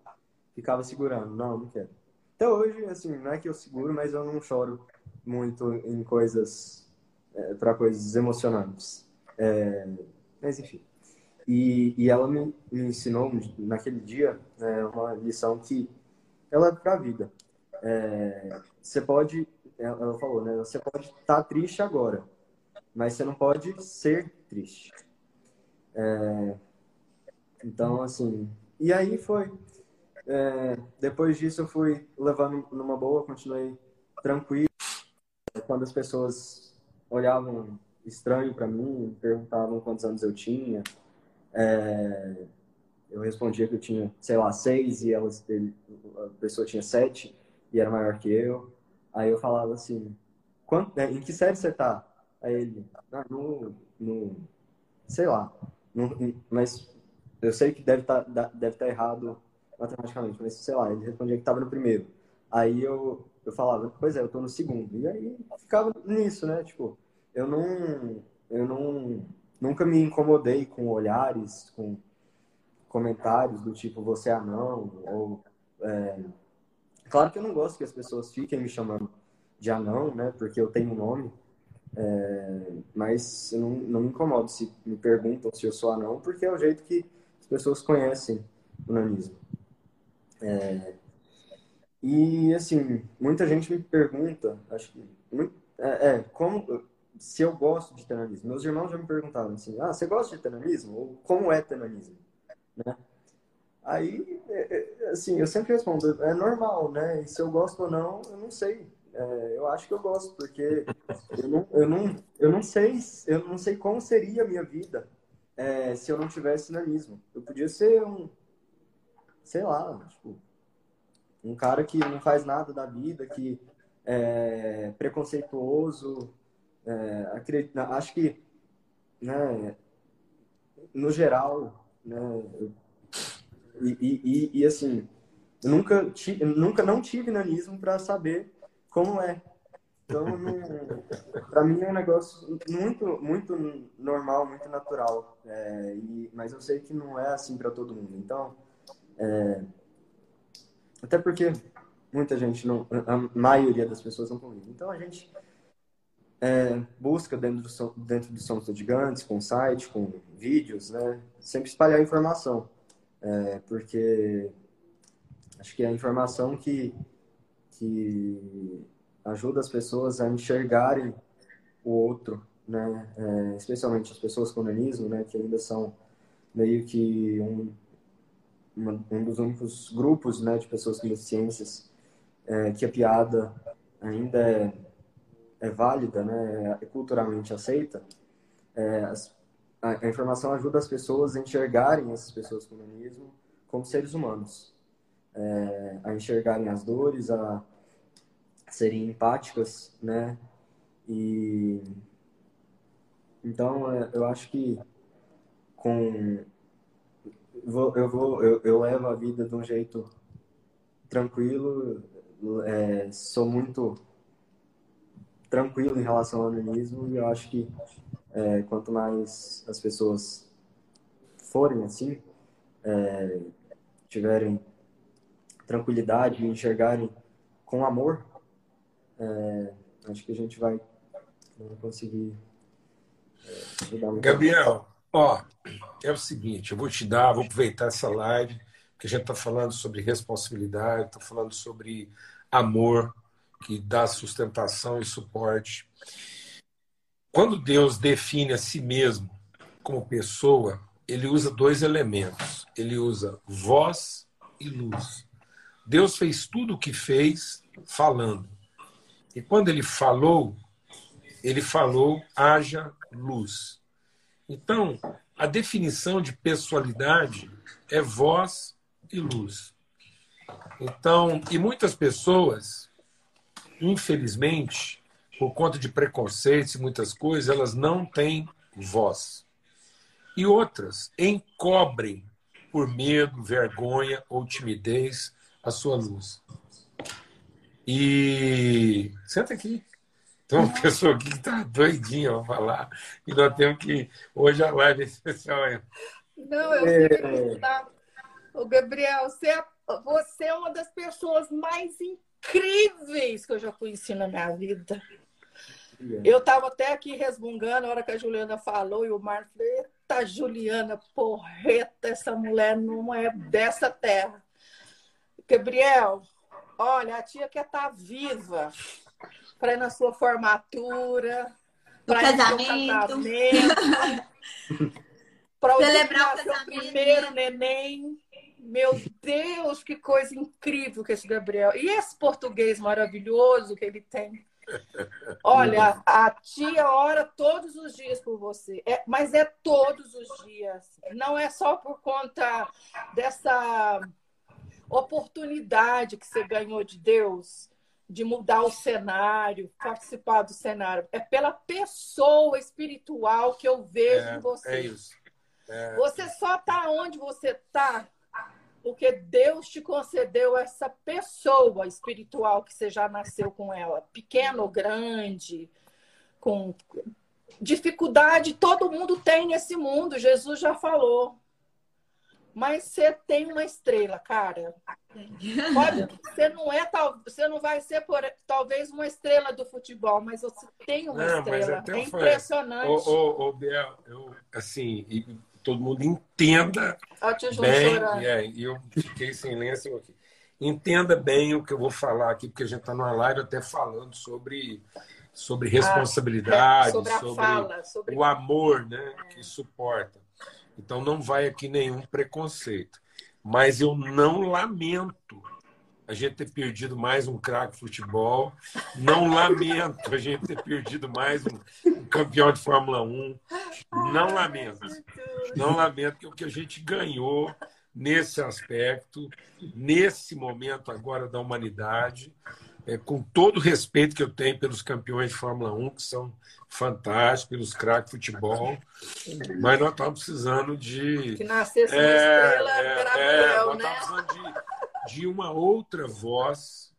Speaker 4: ficava segurando. Não, não quero. Até hoje, assim, não é que eu seguro, mas eu não choro muito em coisas, é, para coisas emocionantes. É, mas enfim. E, e ela me, me ensinou naquele dia é, uma lição que ela é para a vida. É, você pode, ela falou, né? Você pode estar tá triste agora, mas você não pode ser triste. É, então, assim, e aí foi. É, depois disso, eu fui levando numa boa, continuei tranquilo. Quando as pessoas olhavam estranho para mim, perguntavam quantos anos eu tinha, é, eu respondia que eu tinha, sei lá, seis e elas, ele, a pessoa tinha sete e era maior que eu. Aí eu falava assim, Quanto, né, em que série você tá? Aí ele, ah, no, no, sei lá, no, mas eu sei que deve tá, deve tá errado matematicamente, mas sei lá, ele respondia que estava no primeiro. Aí eu, eu falava, pois é, eu tô no segundo. E aí ficava nisso, né? Tipo, eu não, eu não nunca me incomodei com olhares, com comentários do tipo você é anão ou é... claro que eu não gosto que as pessoas fiquem me chamando de anão, né? Porque eu tenho um nome, é... mas eu não, não me incomodo se me perguntam se eu sou anão, porque é o jeito que as pessoas conhecem o nanismo. É... E assim, muita gente me pergunta, acho que é, é como se eu gosto de tenanismo. Meus irmãos já me perguntaram assim, ah, você gosta de tenanismo? Ou como é tenanismo? Né? Aí, é, é, assim, eu sempre respondo, é normal, né? E se eu gosto ou não, eu não sei. É, eu acho que eu gosto, porque <laughs> eu não, eu não, eu não sei, eu não sei como seria a minha vida é, se eu não tivesse nanismo. Eu podia ser um, sei lá, tipo, um cara que não faz nada da vida, que é preconceituoso. É, acredito, acho que, né, no geral, né, e, e, e assim, nunca, nunca não tive nanismo para saber como é. Então, para mim é um negócio muito, muito normal, muito natural. É, e, mas eu sei que não é assim para todo mundo. Então, é, até porque muita gente não, a maioria das pessoas não convive. Então a gente é, busca dentro do dentro do Somos Gigantes, com site, com vídeos, né? Sempre espalhar informação, é, porque acho que é a informação que que ajuda as pessoas a enxergarem o outro, né? É, especialmente as pessoas com nanismo, né? Que ainda são meio que um uma, um dos únicos grupos né, de pessoas com deficiências é, que a piada ainda é, é válida, né, é culturalmente aceita, é, a, a, informação ajuda as pessoas a enxergarem essas pessoas com nanismo como seres humanos, é, a enxergarem as dores, a serem empáticas, né, e então é, eu acho que com eu vou eu, eu, levo a vida de um jeito tranquilo é, sou muito tranquilo em relação ao animismo e eu acho que é, quanto mais as pessoas forem assim é, tiverem tranquilidade e enxergarem com amor é, acho que a gente vai conseguir
Speaker 1: é, Gabriel Ó, é o seguinte, eu vou te dar, vou aproveitar essa live, porque a gente está falando sobre responsabilidade, está falando sobre amor, que dá sustentação e suporte. Quando Deus define a si mesmo como pessoa, ele usa dois elementos. Ele usa voz e luz. Deus fez tudo o que fez falando. E quando ele falou, ele falou: haja luz. Então, a definição de pessoalidade é voz e luz. Então, e muitas pessoas, infelizmente, por conta de preconceitos e muitas coisas, elas não têm voz. E outras encobrem por medo, vergonha ou timidez a sua luz. E senta aqui. Tem uma pessoa aqui que está doidinha para falar e nós temos que. Hoje a live é especial.
Speaker 5: Não, eu é... queria perguntar. O Gabriel, você é, você é uma das pessoas mais incríveis que eu já conheci na minha vida. Eu estava até aqui resmungando a hora que a Juliana falou e o Marco Eita, Juliana, porreta, essa mulher não é dessa terra. Gabriel, olha, a tia quer estar tá viva para ir na sua formatura,
Speaker 2: para ir casamento, casamento
Speaker 5: para <laughs> celebrar o seu primeiro neném. Meu Deus, que coisa incrível que esse Gabriel. E esse português maravilhoso que ele tem. Olha, a tia ora todos os dias por você, é, mas é todos os dias. Não é só por conta dessa oportunidade que você ganhou de Deus, de mudar o cenário, participar do cenário. É pela pessoa espiritual que eu vejo é, em você.
Speaker 1: É isso.
Speaker 5: É... Você só está onde você está porque Deus te concedeu essa pessoa espiritual que você já nasceu com ela, pequeno ou grande, com dificuldade, todo mundo tem nesse mundo, Jesus já falou. Mas você tem uma estrela, cara. Pode, você não é tal, você não vai ser por, talvez uma estrela do futebol, mas você tem uma não, estrela. É impressionante. Ô,
Speaker 1: ô, ô, Biel, eu assim, e todo mundo entenda bem. É, e eu fiquei sem lenço aqui. Entenda bem o que eu vou falar aqui, porque a gente está numa live até falando sobre sobre responsabilidade,
Speaker 5: ah, sobre,
Speaker 1: sobre,
Speaker 5: fala, sobre,
Speaker 1: o amor né, que suporta. Então não vai aqui nenhum preconceito. Mas eu não lamento a gente ter perdido mais um craque futebol. Não lamento a gente ter perdido mais um, um, campeão de Fórmula 1. Não lamento. Não lamento que o que a gente ganhou nesse aspecto, nesse momento agora da humanidade, é, com todo o respeito que eu tenho pelos campeões de Fórmula 1, que são fantásticos, pelos craques de futebol, mas nós estamos precisando de.
Speaker 5: Que nascesse é, uma estrela é, é, nós
Speaker 1: né? estamos precisando de, de uma outra voz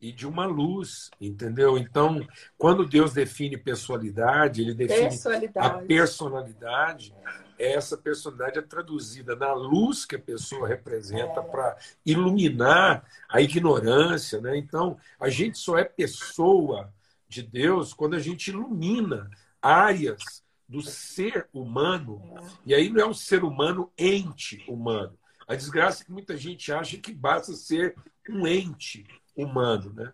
Speaker 1: e de uma luz, entendeu? Então, quando Deus define pessoalidade, ele define personalidade. a personalidade essa personalidade é traduzida na luz que a pessoa representa é. para iluminar a ignorância. Né? Então, a gente só é pessoa de Deus quando a gente ilumina áreas do ser humano. É. E aí não é um ser humano ente humano. A desgraça é que muita gente acha que basta ser um ente humano. Né?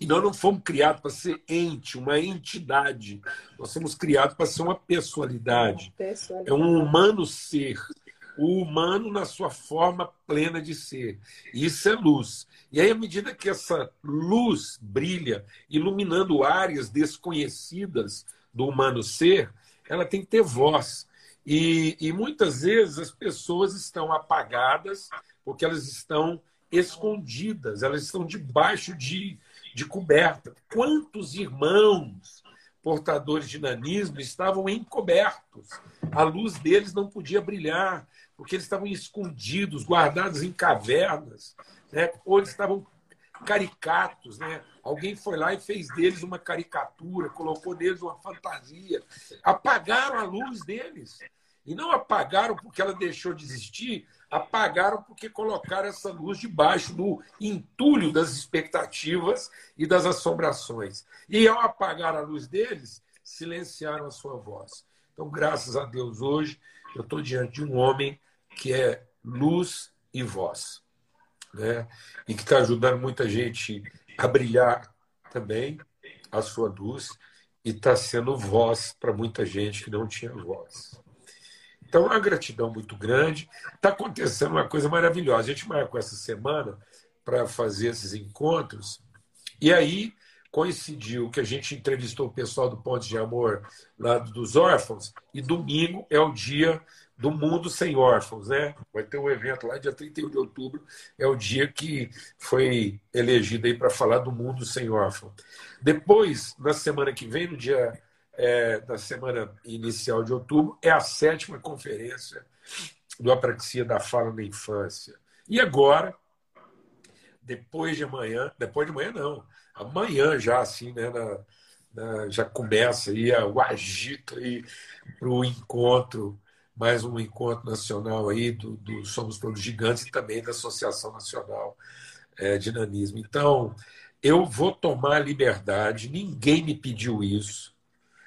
Speaker 1: E nós não fomos criados para ser ente, uma entidade. Nós fomos criados para ser uma pessoalidade. pessoalidade. É um humano ser. O humano na sua forma plena de ser. Isso é luz. E aí, à medida que essa luz brilha, iluminando áreas desconhecidas do humano ser, ela tem que ter voz. E, e muitas vezes as pessoas estão apagadas porque elas estão escondidas, elas estão debaixo de de coberta. Quantos irmãos portadores de nanismo estavam encobertos? A luz deles não podia brilhar, porque eles estavam escondidos, guardados em cavernas, né? ou eles estavam caricatos. Né? Alguém foi lá e fez deles uma caricatura, colocou neles uma fantasia. Apagaram a luz deles. E não apagaram porque ela deixou de existir, apagaram porque colocaram essa luz debaixo do entulho das expectativas e das assombrações. E ao apagar a luz deles, silenciaram a sua voz. Então, graças a Deus, hoje eu estou diante de um homem que é luz e voz, né? e que está ajudando muita gente a brilhar também a sua luz e está sendo voz para muita gente que não tinha voz. Então, uma gratidão muito grande. Está acontecendo uma coisa maravilhosa. A gente marcou essa semana para fazer esses encontros. E aí coincidiu que a gente entrevistou o pessoal do Ponte de Amor lá dos órfãos, e domingo é o dia do Mundo Sem Órfãos, né? Vai ter um evento lá, dia 31 de outubro, é o dia que foi elegido aí para falar do Mundo Sem Órfãos. Depois, na semana que vem, no dia é, semana inicial de outubro, é a sétima conferência do Apraxia da Fala na Infância. E agora, depois de amanhã, depois de amanhã não, amanhã já assim, né, na, na, já começa aí o agito aí para o encontro, mais um encontro nacional aí do, do Somos Todos Gigantes e também da Associação Nacional é, de Nanismo. Então, eu vou tomar a liberdade, ninguém me pediu isso,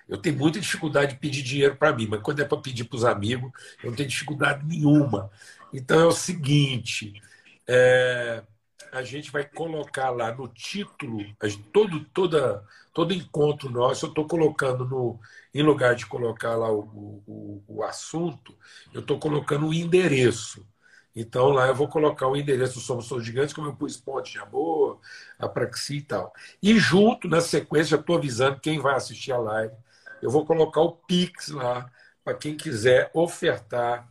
Speaker 1: eu tenho muita dificuldade de pedir dinheiro para mim, mas quando é para pedir para os amigos, eu não tenho dificuldade nenhuma. Então é o seguinte: é, a gente vai colocar lá no título, todo, toda, todo encontro nosso, eu estou colocando no, em lugar de colocar lá o, o, o assunto, eu estou colocando o endereço. Então lá eu vou colocar o endereço do Somos Todos Gigantes, como eu pus Ponte de Amor, a Praxi e tal. E junto, na sequência, estou avisando quem vai assistir a live eu vou colocar o Pix lá para quem quiser ofertar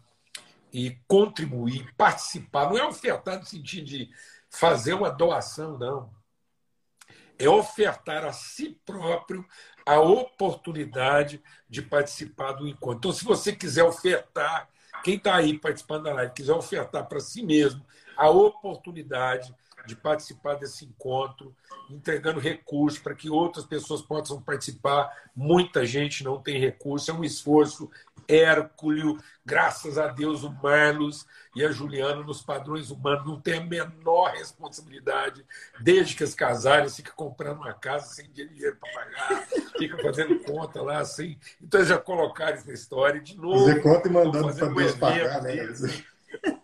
Speaker 1: e contribuir, participar. Não é ofertar no sentido de fazer uma doação, não. É ofertar a si próprio a oportunidade de participar do encontro. Então, se você quiser ofertar, quem está aí participando da live, quiser ofertar para si mesmo a oportunidade de participar desse encontro, entregando recursos para que outras pessoas possam participar. Muita gente não tem recurso, é um esforço hércules. Graças a Deus, o Marlos e a Juliana, nos padrões humanos, não têm a menor responsabilidade. Desde que as casarem, fica comprando uma casa sem dinheiro para pagar, <laughs> fica fazendo conta lá, assim. Então, eles já colocaram isso na história. De novo,
Speaker 3: fazer conta e mandando para Deus pagar, né? <laughs>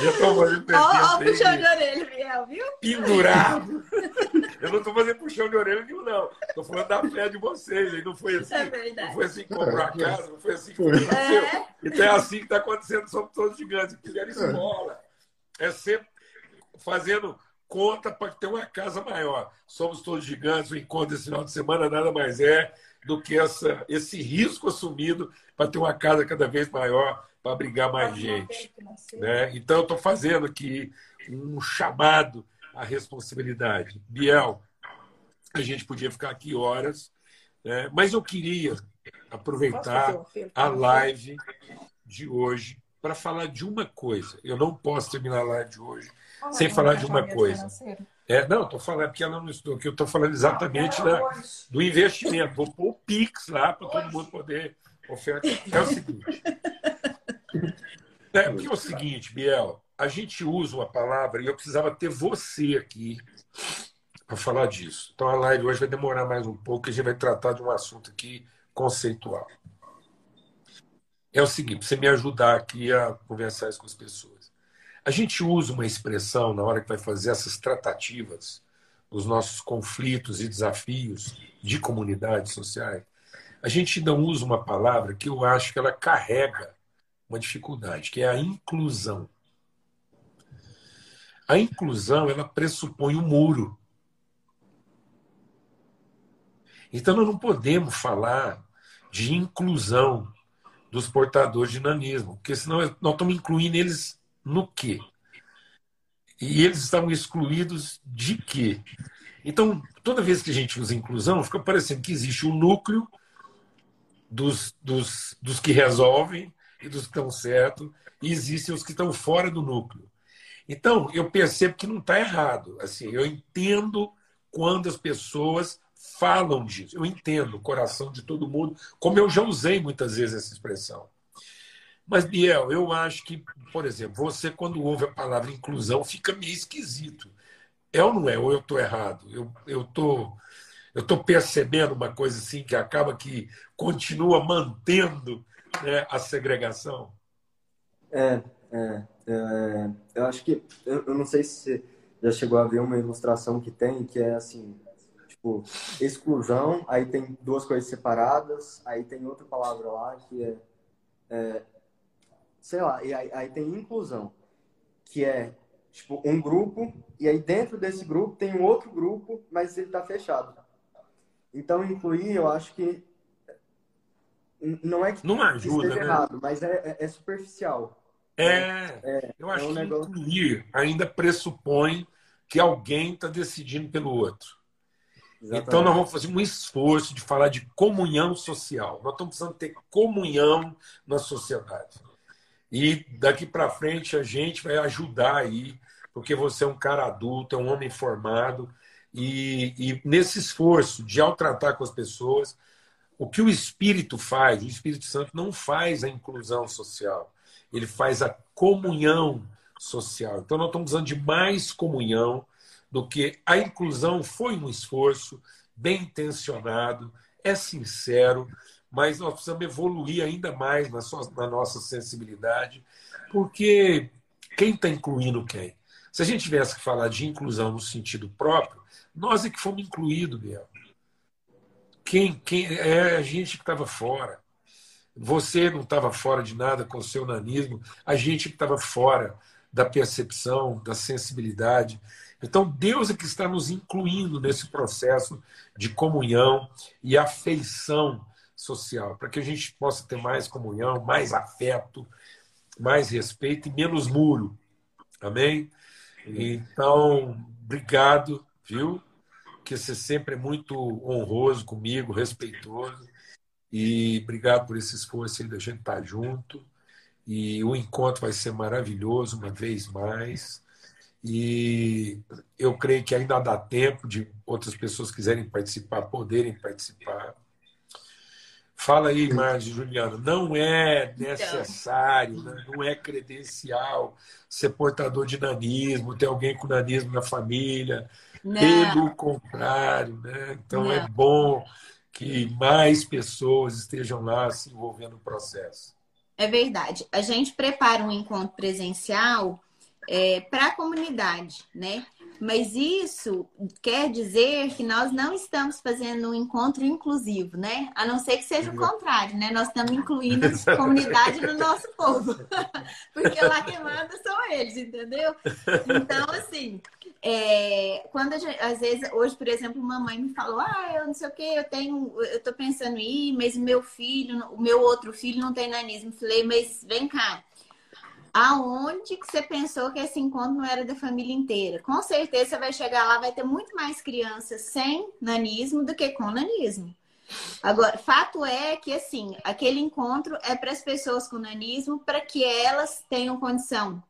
Speaker 1: Já estou fazendo
Speaker 2: Ó, ó, puxão de orelha, Biel, viu?
Speaker 1: Pendurado. <laughs> Eu não estou fazendo puxão de orelha nenhum, não. Estou falando da fé de vocês. Não foi assim. É verdade. Não foi assim que comprou a casa, não foi assim que aconteceu. É. Então é assim que está acontecendo, somos todos gigantes. Fizeram esmola. É sempre fazendo conta para ter uma casa maior. Somos todos gigantes, o encontro desse final de semana nada mais é do que essa, esse risco assumido para ter uma casa cada vez maior, para abrigar mais gente. Né? Então, eu estou fazendo aqui um chamado à responsabilidade. Biel, a gente podia ficar aqui horas, né? mas eu queria aproveitar a live de hoje para falar de uma coisa. Eu não posso terminar a live de hoje sem falar de uma coisa. É, não, estou falando porque ela não estou aqui, eu estou falando exatamente da, do investimento. Vou pôr o Pix lá para todo mundo poder ofertar. É o seguinte. É, porque é o seguinte, Biel, a gente usa uma palavra e eu precisava ter você aqui para falar disso. Então a live hoje vai demorar mais um pouco, e a gente vai tratar de um assunto aqui conceitual. É o seguinte, você me ajudar aqui a conversar isso com as pessoas. A gente usa uma expressão na hora que vai fazer essas tratativas dos nossos conflitos e desafios de comunidades sociais. A gente não usa uma palavra que eu acho que ela carrega uma dificuldade, que é a inclusão. A inclusão, ela pressupõe um muro. Então, nós não podemos falar de inclusão dos portadores de nanismo, porque senão nós estamos incluindo eles no quê? E eles estavam excluídos de quê? Então, toda vez que a gente usa inclusão, fica parecendo que existe um núcleo dos, dos, dos que resolvem e dos que estão certos, e existem os que estão fora do núcleo. Então, eu percebo que não está errado. Assim, eu entendo quando as pessoas falam disso. Eu entendo o coração de todo mundo, como eu já usei muitas vezes essa expressão. Mas, Biel, eu acho que, por exemplo, você, quando ouve a palavra inclusão, fica meio esquisito. É ou não é? Ou eu estou errado? Eu estou eu tô percebendo uma coisa assim que acaba que continua mantendo né, a segregação?
Speaker 4: É, é, é, eu acho que. Eu, eu não sei se já chegou a ver uma ilustração que tem, que é assim: tipo, exclusão, aí tem duas coisas separadas, aí tem outra palavra lá que é. é sei lá, e aí, aí tem inclusão, que é tipo um grupo, e aí dentro desse grupo tem um outro grupo, mas ele está fechado. Então, incluir, eu acho que não é que
Speaker 1: não ajuda, né?
Speaker 4: errado, mas é, é, é superficial.
Speaker 1: É, é, eu acho é um que negócio... incluir ainda pressupõe que alguém está decidindo pelo outro. Exatamente. Então nós vamos fazer um esforço de falar de comunhão social. Nós estamos precisando ter comunhão na sociedade. E daqui para frente a gente vai ajudar aí, porque você é um cara adulto, é um homem formado, e, e nesse esforço de ao tratar com as pessoas, o que o Espírito faz, o Espírito Santo não faz a inclusão social, ele faz a comunhão social. Então, nós estamos usando de mais comunhão do que a inclusão foi um esforço bem intencionado, é sincero, mas nós precisamos evoluir ainda mais na, sua, na nossa sensibilidade, porque quem está incluindo quem? Se a gente tivesse que falar de inclusão no sentido próprio, nós é que fomos incluídos, Biel. Quem, quem é a gente que estava fora. Você não estava fora de nada com o seu nanismo, a gente que estava fora da percepção, da sensibilidade. Então, Deus é que está nos incluindo nesse processo de comunhão e afeição social, para que a gente possa ter mais comunhão, mais afeto, mais respeito e menos muro. Amém? Então, obrigado, viu? Porque você sempre é muito honroso comigo, respeitoso. E obrigado por esse esforço aí da gente estar junto. E o encontro vai ser maravilhoso uma vez mais. E eu creio que ainda dá tempo de outras pessoas quiserem participar, poderem participar. Fala aí, Marge Juliano. Não é necessário, né? não é credencial ser portador de nanismo, ter alguém com nanismo na família. Não. Pelo contrário, né? Então Não. é bom que mais pessoas estejam lá se envolvendo no processo.
Speaker 2: É verdade. A gente prepara um encontro presencial é, para a comunidade, né? Mas isso quer dizer que nós não estamos fazendo um encontro inclusivo, né? A não ser que seja o contrário, né? Nós estamos incluindo a comunidade no nosso povo. <laughs> Porque lá quem manda são eles, entendeu? Então, assim, é, quando gente, às vezes, hoje, por exemplo, mamãe me falou: Ah, eu não sei o que, eu tenho, eu tô pensando em ir, mas meu filho, o meu outro filho não tem nanismo. Falei, mas vem cá aonde que você pensou que esse encontro não era da família inteira? Com certeza você vai chegar lá, vai ter muito mais crianças sem nanismo do que com nanismo. Agora, fato é que assim, aquele encontro é para as pessoas com nanismo para que elas tenham condição,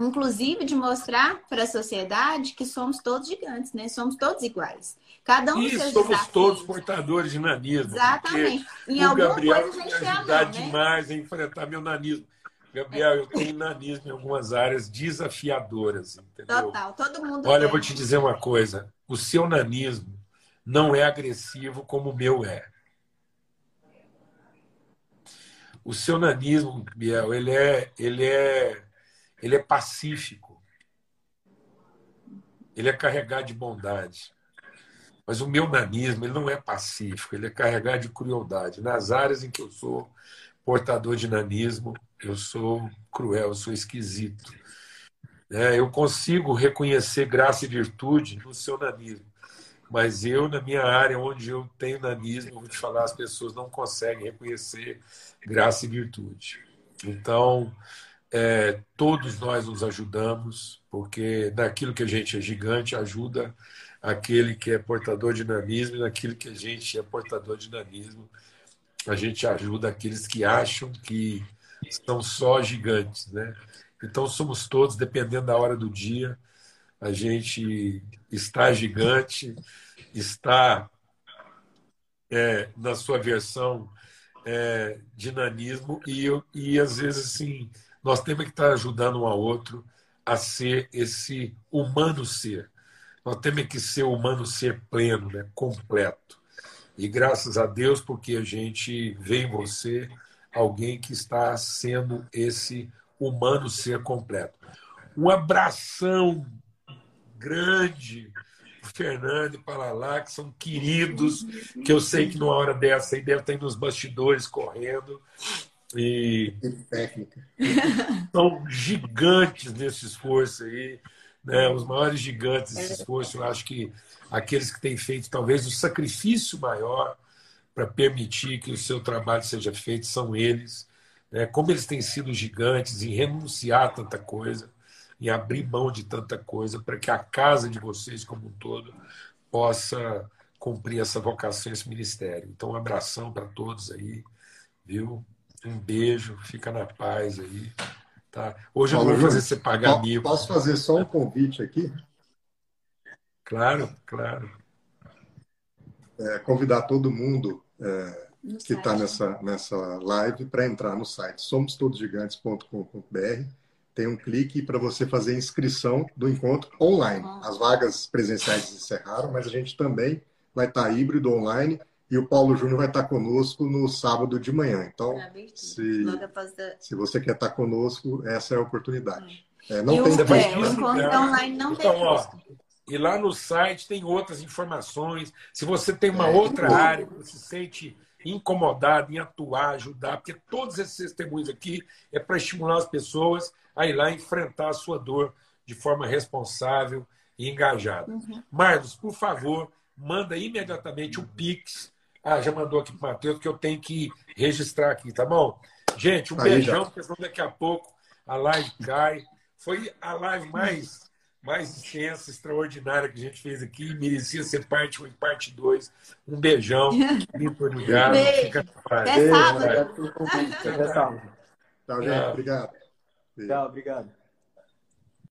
Speaker 2: inclusive de mostrar para a sociedade que somos todos gigantes, né? Somos todos iguais. Cada um
Speaker 1: e somos desafios. todos portadores de nanismo.
Speaker 2: Exatamente.
Speaker 1: Em alguma Gabriel coisa a gente tem ajudar né? demais a enfrentar meu nanismo. Gabriel, eu tenho nanismo em algumas áreas desafiadoras, entendeu?
Speaker 2: Total, todo mundo.
Speaker 1: Olha,
Speaker 2: tem.
Speaker 1: eu vou te dizer uma coisa: o seu nanismo não é agressivo como o meu é. O seu nanismo, Biel, ele é, ele é, ele é pacífico. Ele é carregado de bondade. Mas o meu nanismo, ele não é pacífico, ele é carregado de crueldade. Nas áreas em que eu sou portador de nanismo, eu sou cruel, eu sou esquisito. É, eu consigo reconhecer graça e virtude no seu nanismo, mas eu, na minha área onde eu tenho nanismo, vou te falar, as pessoas não conseguem reconhecer graça e virtude. Então, é, todos nós nos ajudamos, porque naquilo que a gente é gigante, ajuda aquele que é portador de nanismo, e naquilo que a gente é portador de nanismo, a gente ajuda aqueles que acham que são só gigantes, né? Então somos todos, dependendo da hora do dia, a gente está gigante, está é, na sua versão é, dinamismo e, e às vezes assim nós temos que estar ajudando um ao outro a ser esse humano ser. Nós temos que ser humano ser pleno, né? completo. E graças a Deus porque a gente vê em você alguém que está sendo esse humano ser completo. Um abração grande Fernando e para lá, que são queridos, que eu sei que numa hora dessa aí deve estar nos bastidores correndo. E
Speaker 3: técnica.
Speaker 1: São gigantes nesse esforço aí, né? os maiores gigantes desse esforço. Eu acho que aqueles que têm feito talvez o sacrifício maior para permitir que o seu trabalho seja feito são eles. Né? Como eles têm sido gigantes em renunciar a tanta coisa, em abrir mão de tanta coisa, para que a casa de vocês como um todo possa cumprir essa vocação, esse ministério. Então, um abração para todos aí, viu? Um beijo, fica na paz aí. Tá? Hoje Paulo, eu não vou fazer você pagar mil.
Speaker 3: Posso fazer só um convite aqui?
Speaker 1: Claro, claro.
Speaker 3: É, convidar todo mundo é, que está nessa, nessa live para entrar no site somostodosgigantes.com.br. Tem um clique para você fazer inscrição do encontro online. As vagas presenciais encerraram, mas a gente também vai estar tá híbrido online e o Paulo Júnior vai estar tá conosco no sábado de manhã. Então, se, se você quer estar tá conosco, essa é a oportunidade. É,
Speaker 2: não tem o, é, o encontro online não então, tem ó,
Speaker 1: e lá no site tem outras informações. Se você tem uma outra área que você se sente incomodado em atuar, ajudar, porque todos esses testemunhos aqui é para estimular as pessoas a ir lá enfrentar a sua dor de forma responsável e engajada. Uhum. Marlos, por favor, manda imediatamente o Pix. Ah, já mandou aqui para o Matheus, que eu tenho que registrar aqui, tá bom? Gente, um Aí, beijão, já. porque daqui a pouco a live cai. Foi a live mais mais extensa, extraordinária que a gente fez aqui. Merecia ser parte 1 e parte 2. Um beijão. <laughs> Muito obrigado.
Speaker 2: Beijo. Fica Até sábado.
Speaker 3: Até sábado. Tchau, gente. Obrigado.
Speaker 4: Tchau, obrigado.